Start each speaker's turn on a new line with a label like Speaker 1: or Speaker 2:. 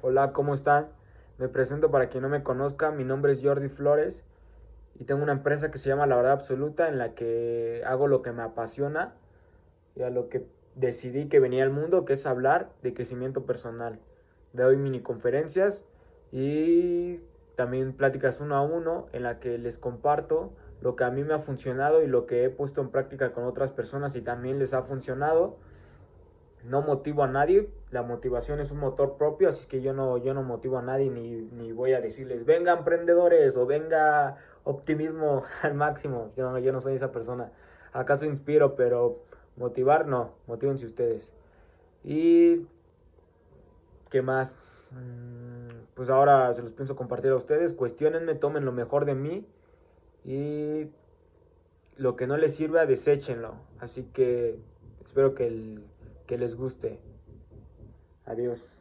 Speaker 1: Hola, ¿cómo están? Me presento para quien no me conozca, mi nombre es Jordi Flores y tengo una empresa que se llama La Verdad Absoluta en la que hago lo que me apasiona y a lo que decidí que venía al mundo, que es hablar de crecimiento personal. Doy mini conferencias y también pláticas uno a uno en la que les comparto lo que a mí me ha funcionado y lo que he puesto en práctica con otras personas y también les ha funcionado no motivo a nadie, la motivación es un motor propio, así que yo no, yo no motivo a nadie ni, ni voy a decirles, venga emprendedores o venga optimismo al máximo, yo no, yo no soy esa persona, acaso inspiro, pero motivar no, motívense ustedes. Y, ¿qué más? Mm, pues ahora se los pienso compartir a ustedes, cuestionenme, tomen lo mejor de mí y lo que no les sirva, deséchenlo. Así que espero que el que les guste. Adiós.